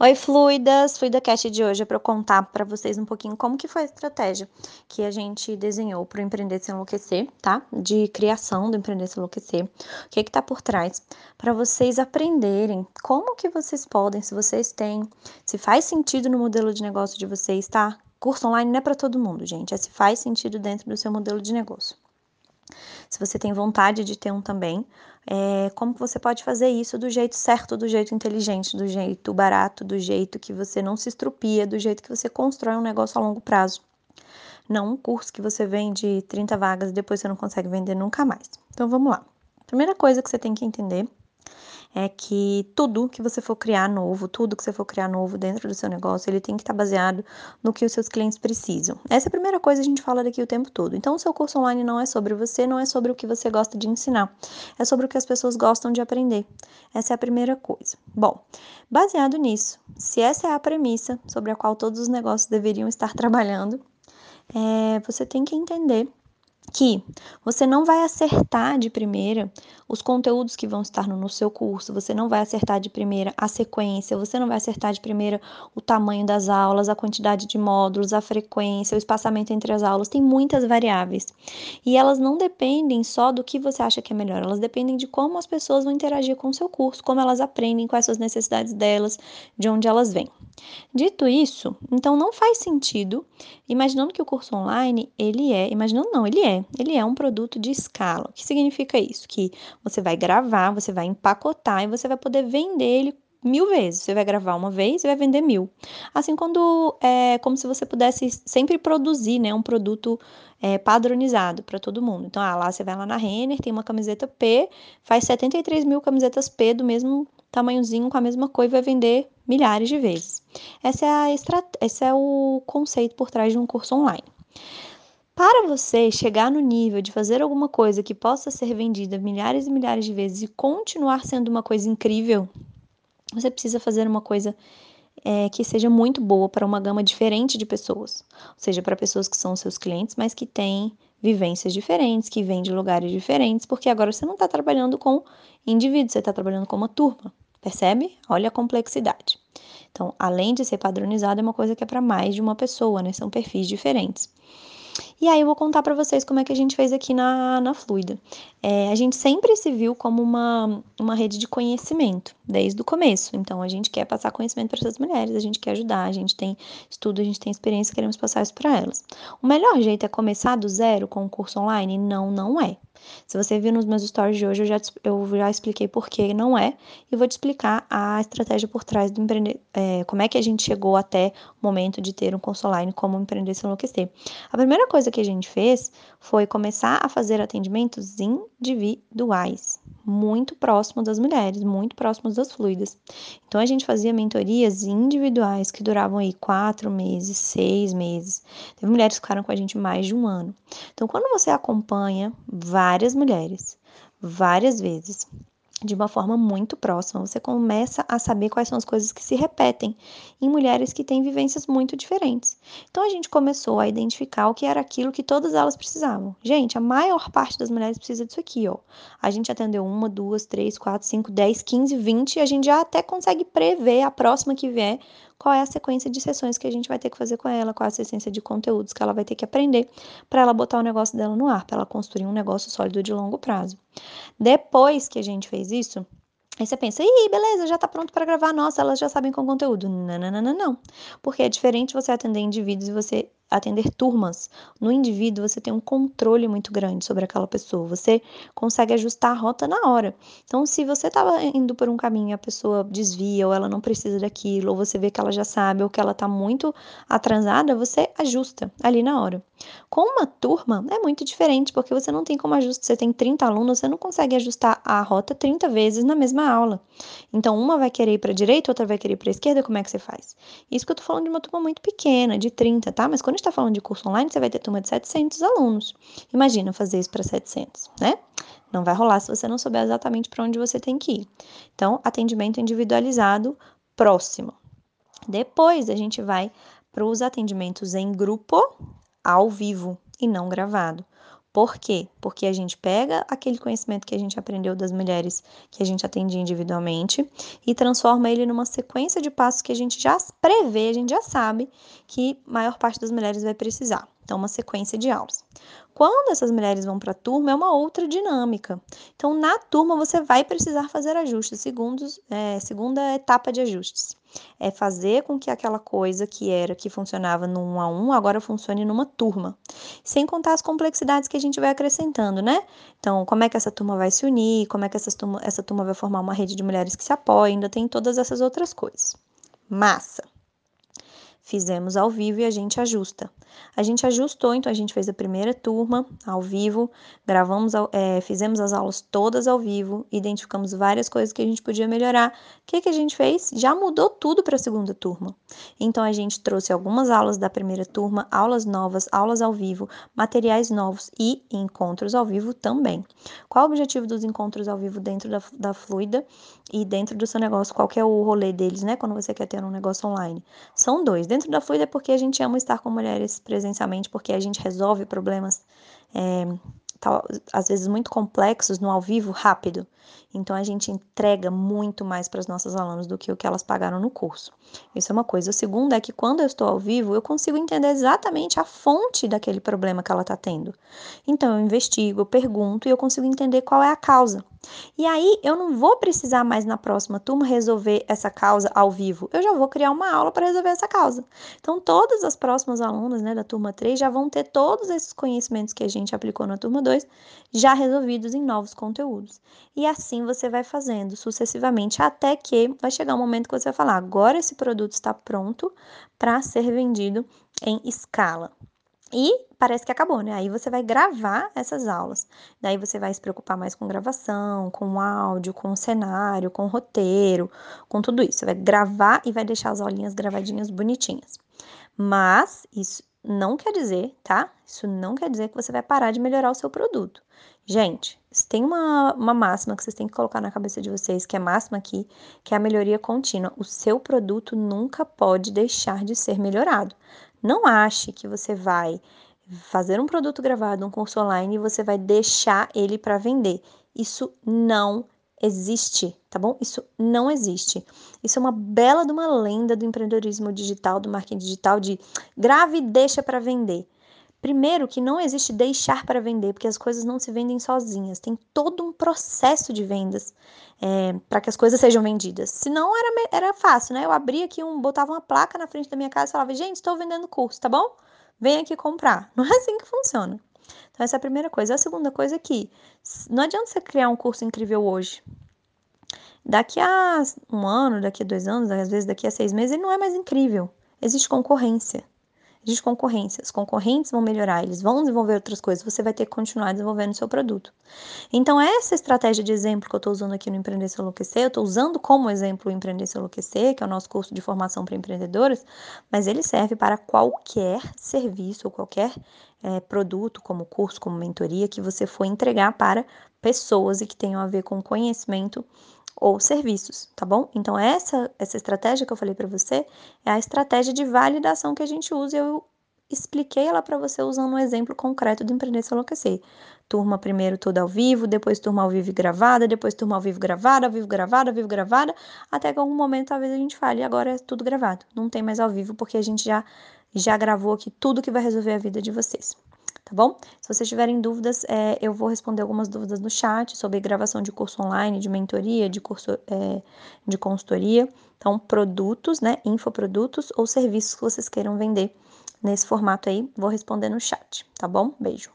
Oi, fluidas! Fluida Cast de hoje é para contar para vocês um pouquinho como que foi a estratégia que a gente desenhou para o Empreender Sem Enlouquecer, tá? De criação do Empreender Sem Enlouquecer. O que que tá por trás? Para vocês aprenderem como que vocês podem, se vocês têm, se faz sentido no modelo de negócio de vocês, tá? Curso online não é para todo mundo, gente. É se faz sentido dentro do seu modelo de negócio. Se você tem vontade de ter um também, é, como você pode fazer isso do jeito certo, do jeito inteligente, do jeito barato, do jeito que você não se estrupia, do jeito que você constrói um negócio a longo prazo. Não um curso que você vende 30 vagas e depois você não consegue vender nunca mais. Então vamos lá. Primeira coisa que você tem que entender é que tudo que você for criar novo, tudo que você for criar novo dentro do seu negócio, ele tem que estar baseado no que os seus clientes precisam. Essa é a primeira coisa que a gente fala daqui o tempo todo. Então, o seu curso online não é sobre você, não é sobre o que você gosta de ensinar, é sobre o que as pessoas gostam de aprender. Essa é a primeira coisa. Bom, baseado nisso, se essa é a premissa sobre a qual todos os negócios deveriam estar trabalhando, é, você tem que entender que você não vai acertar de primeira os conteúdos que vão estar no seu curso, você não vai acertar de primeira a sequência, você não vai acertar de primeira o tamanho das aulas, a quantidade de módulos, a frequência, o espaçamento entre as aulas, tem muitas variáveis. E elas não dependem só do que você acha que é melhor, elas dependem de como as pessoas vão interagir com o seu curso, como elas aprendem, quais são as necessidades delas, de onde elas vêm. Dito isso, então não faz sentido, imaginando que o curso online, ele é, imaginando não, ele é, ele é um produto de escala. O que significa isso? Que você vai gravar, você vai empacotar e você vai poder vender ele mil vezes. Você vai gravar uma vez e vai vender mil. Assim, quando é como se você pudesse sempre produzir, né, um produto é, padronizado para todo mundo. Então, ah, lá você vai lá na Renner, tem uma camiseta P, faz 73 mil camisetas P do mesmo tamanhozinho, com a mesma cor e vai vender milhares de vezes. Essa é a estrat... Esse é o conceito por trás de um curso online. Para você chegar no nível de fazer alguma coisa que possa ser vendida milhares e milhares de vezes e continuar sendo uma coisa incrível, você precisa fazer uma coisa é, que seja muito boa para uma gama diferente de pessoas. Ou seja, para pessoas que são seus clientes, mas que têm vivências diferentes, que vêm de lugares diferentes, porque agora você não está trabalhando com indivíduos, você está trabalhando com uma turma. Percebe? Olha a complexidade. Então, além de ser padronizado, é uma coisa que é para mais de uma pessoa, né? São perfis diferentes. E aí eu vou contar para vocês como é que a gente fez aqui na, na Fluida. É, a gente sempre se viu como uma, uma rede de conhecimento, desde o começo. Então, a gente quer passar conhecimento para essas mulheres, a gente quer ajudar, a gente tem estudo, a gente tem experiência, queremos passar isso para elas. O melhor jeito é começar do zero com o curso online? Não, não é. Se você viu nos meus stories de hoje, eu já, eu já expliquei por que não é, e vou te explicar a estratégia por trás do empreender, é, como é que a gente chegou até o momento de ter um curso online, como empreender sem enlouquecer. A primeira coisa que a gente fez foi começar a fazer atendimentos individuais muito próximo das mulheres, muito próximos das fluidas. Então a gente fazia mentorias individuais que duravam aí quatro meses, seis meses. Teve mulheres que ficaram com a gente mais de um ano. Então quando você acompanha várias mulheres, várias vezes, de uma forma muito próxima, você começa a saber quais são as coisas que se repetem em mulheres que têm vivências muito diferentes. Então a gente começou a identificar o que era aquilo que todas elas precisavam. Gente, a maior parte das mulheres precisa disso aqui, ó. A gente atendeu uma, duas, três, quatro, cinco, dez, quinze, vinte, e a gente já até consegue prever a próxima que vier qual é a sequência de sessões que a gente vai ter que fazer com ela, qual é a sequência de conteúdos que ela vai ter que aprender para ela botar o negócio dela no ar, para ela construir um negócio sólido de longo prazo. Depois que a gente fez isso, Aí você pensa, ih, beleza, já tá pronto para gravar, nossa, elas já sabem com conteúdo. Não, não, não, não, não. Porque é diferente você atender indivíduos e você atender turmas. No indivíduo, você tem um controle muito grande sobre aquela pessoa. Você consegue ajustar a rota na hora. Então, se você estava indo por um caminho e a pessoa desvia, ou ela não precisa daquilo, ou você vê que ela já sabe, ou que ela está muito atrasada, você ajusta ali na hora. Com uma turma, é muito diferente, porque você não tem como ajustar. Você tem 30 alunos, você não consegue ajustar a rota 30 vezes na mesma aula. Então, uma vai querer ir para a direita, outra vai querer ir para a esquerda, como é que você faz? Isso que eu tô falando de uma turma muito pequena, de 30, tá? Mas quando está falando de curso online, você vai ter turma de 700 alunos. Imagina fazer isso para 700, né? Não vai rolar se você não souber exatamente para onde você tem que ir. Então, atendimento individualizado próximo. Depois a gente vai para os atendimentos em grupo, ao vivo e não gravado. Por quê? Porque a gente pega aquele conhecimento que a gente aprendeu das mulheres que a gente atendia individualmente e transforma ele numa sequência de passos que a gente já prevê, a gente já sabe que maior parte das mulheres vai precisar. Então, uma sequência de aulas. Quando essas mulheres vão para a turma, é uma outra dinâmica. Então, na turma, você vai precisar fazer ajustes, segundos, é, segunda etapa de ajustes. É fazer com que aquela coisa que era, que funcionava no um a um, agora funcione numa turma. Sem contar as complexidades que a gente vai acrescentando, né? Então, como é que essa turma vai se unir, como é que essa turma, essa turma vai formar uma rede de mulheres que se apoiam, ainda tem todas essas outras coisas. Massa! Fizemos ao vivo e a gente ajusta. A gente ajustou, então a gente fez a primeira turma ao vivo, gravamos, é, fizemos as aulas todas ao vivo, identificamos várias coisas que a gente podia melhorar. O que, que a gente fez? Já mudou tudo para a segunda turma. Então a gente trouxe algumas aulas da primeira turma, aulas novas, aulas ao vivo, materiais novos e encontros ao vivo também. Qual o objetivo dos encontros ao vivo dentro da, da Fluida e dentro do seu negócio? Qual é o rolê deles, né? Quando você quer ter um negócio online? São dois. Dentro da Fluida é porque a gente ama estar com mulheres presencialmente, porque a gente resolve problemas, é, tal, às vezes muito complexos no ao vivo rápido. Então a gente entrega muito mais para as nossas alunas do que o que elas pagaram no curso. Isso é uma coisa. O segundo é que quando eu estou ao vivo, eu consigo entender exatamente a fonte daquele problema que ela está tendo. Então eu investigo, eu pergunto e eu consigo entender qual é a causa. E aí eu não vou precisar mais na próxima turma resolver essa causa ao vivo. Eu já vou criar uma aula para resolver essa causa. Então todas as próximas alunas, né, da turma 3 já vão ter todos esses conhecimentos que a gente aplicou na turma 2 já resolvidos em novos conteúdos. E assim você vai fazendo sucessivamente até que vai chegar um momento que você vai falar: agora esse produto está pronto para ser vendido em escala. E parece que acabou, né? Aí você vai gravar essas aulas. Daí você vai se preocupar mais com gravação, com áudio, com cenário, com roteiro, com tudo isso. Você vai gravar e vai deixar as aulinhas gravadinhas bonitinhas. Mas isso não quer dizer, tá? Isso não quer dizer que você vai parar de melhorar o seu produto. Gente, tem uma, uma máxima que vocês têm que colocar na cabeça de vocês, que é máxima aqui, que é a melhoria contínua. O seu produto nunca pode deixar de ser melhorado. Não ache que você vai fazer um produto gravado, um curso online e você vai deixar ele para vender. Isso não existe, tá bom? Isso não existe. Isso é uma bela de uma lenda do empreendedorismo digital, do marketing digital de grave e deixa para vender. Primeiro, que não existe deixar para vender, porque as coisas não se vendem sozinhas. Tem todo um processo de vendas é, para que as coisas sejam vendidas. Senão era, era fácil, né? Eu abria aqui, um, botava uma placa na frente da minha casa e falava: gente, estou vendendo curso, tá bom? Vem aqui comprar. Não é assim que funciona. Então, essa é a primeira coisa. A segunda coisa é que não adianta você criar um curso incrível hoje. Daqui a um ano, daqui a dois anos, às vezes daqui a seis meses, ele não é mais incrível. Existe concorrência de concorrência. Os concorrentes vão melhorar, eles vão desenvolver outras coisas, você vai ter que continuar desenvolvendo seu produto. Então, essa estratégia de exemplo que eu estou usando aqui no Empreender Se Enlouquecer, eu estou usando como exemplo o Empreender Se Enlouquecer, que é o nosso curso de formação para empreendedoras, mas ele serve para qualquer serviço ou qualquer é, produto, como curso, como mentoria, que você for entregar para pessoas e que tenham a ver com conhecimento ou serviços, tá bom? Então essa essa estratégia que eu falei para você é a estratégia de validação que a gente usa. Eu expliquei ela para você usando um exemplo concreto do Empreender Se Enlouquecer. Turma primeiro toda ao vivo, depois turma ao vivo gravada, depois turma ao vivo gravada, ao vivo gravada, ao vivo gravada, até que algum momento talvez a gente fale, agora é tudo gravado. Não tem mais ao vivo porque a gente já já gravou aqui tudo que vai resolver a vida de vocês tá bom? Se vocês tiverem dúvidas, é, eu vou responder algumas dúvidas no chat sobre gravação de curso online, de mentoria, de curso é, de consultoria. Então, produtos, né? Infoprodutos ou serviços que vocês queiram vender nesse formato aí, vou responder no chat, tá bom? Beijo.